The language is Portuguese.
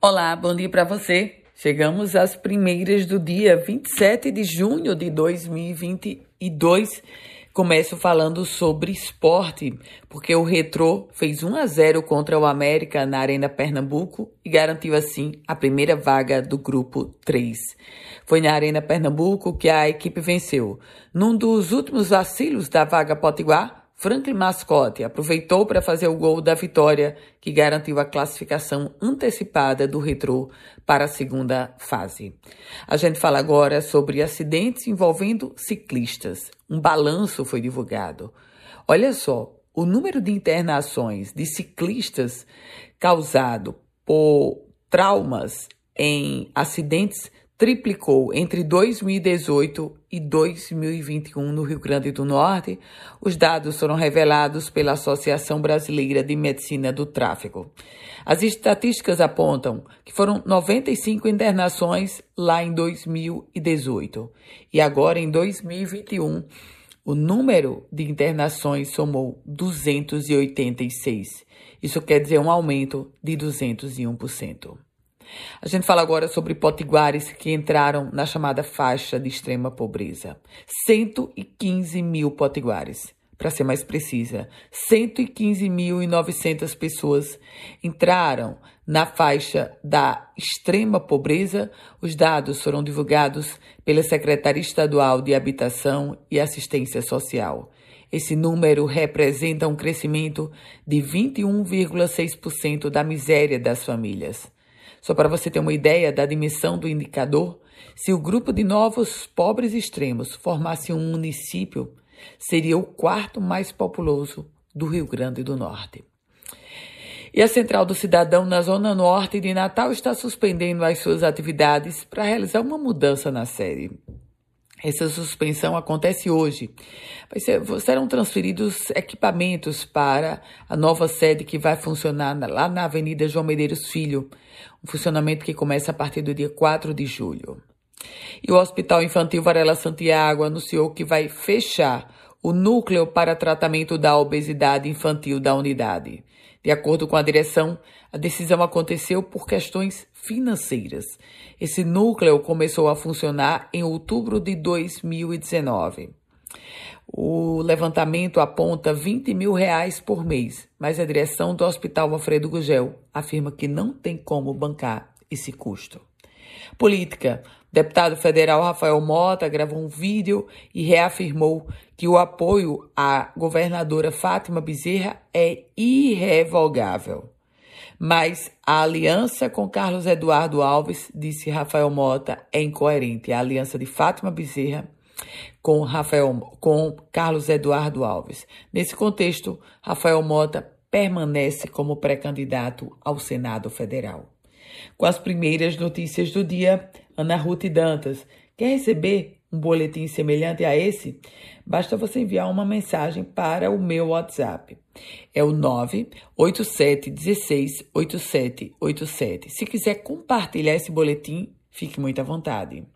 Olá, bom dia para você. Chegamos às primeiras do dia 27 de junho de 2022. Começo falando sobre esporte, porque o Retrô fez 1 a 0 contra o América na Arena Pernambuco e garantiu assim a primeira vaga do grupo 3. Foi na Arena Pernambuco que a equipe venceu. Num dos últimos vacilos da vaga Potiguar, Franklin Mascote aproveitou para fazer o gol da vitória que garantiu a classificação antecipada do Retrô para a segunda fase. A gente fala agora sobre acidentes envolvendo ciclistas. Um balanço foi divulgado. Olha só, o número de internações de ciclistas causado por traumas em acidentes triplicou entre 2018 e 2021 no Rio Grande do Norte. Os dados foram revelados pela Associação Brasileira de Medicina do Tráfego. As estatísticas apontam que foram 95 internações lá em 2018 e agora em 2021 o número de internações somou 286. Isso quer dizer um aumento de 201%. A gente fala agora sobre potiguares que entraram na chamada faixa de extrema pobreza. 115 mil potiguares, para ser mais precisa. 115.900 pessoas entraram na faixa da extrema pobreza. Os dados foram divulgados pela Secretaria Estadual de Habitação e Assistência Social. Esse número representa um crescimento de 21,6% da miséria das famílias. Só para você ter uma ideia da dimensão do indicador, se o grupo de novos pobres extremos formasse um município, seria o quarto mais populoso do Rio Grande do Norte. E a Central do Cidadão na Zona Norte de Natal está suspendendo as suas atividades para realizar uma mudança na série. Essa suspensão acontece hoje. Ser, serão transferidos equipamentos para a nova sede que vai funcionar lá na Avenida João Medeiros Filho, um funcionamento que começa a partir do dia 4 de julho. E o Hospital Infantil Varela Santiago anunciou que vai fechar o núcleo para tratamento da obesidade infantil da unidade. De acordo com a direção, a decisão aconteceu por questões financeiras. Esse núcleo começou a funcionar em outubro de 2019. O levantamento aponta 20 mil reais por mês, mas a direção do Hospital Alfredo Gugel afirma que não tem como bancar esse custo. Política. Deputado federal Rafael Mota gravou um vídeo e reafirmou que o apoio à governadora Fátima Bezerra é irrevogável. Mas a aliança com Carlos Eduardo Alves, disse Rafael Mota, é incoerente. A aliança de Fátima Bezerra com Rafael com Carlos Eduardo Alves. Nesse contexto, Rafael Mota permanece como pré-candidato ao Senado Federal. Com as primeiras notícias do dia, Ana Ruth Dantas. Quer receber um boletim semelhante a esse? Basta você enviar uma mensagem para o meu WhatsApp. É o 987168787. Se quiser compartilhar esse boletim, fique muito à vontade.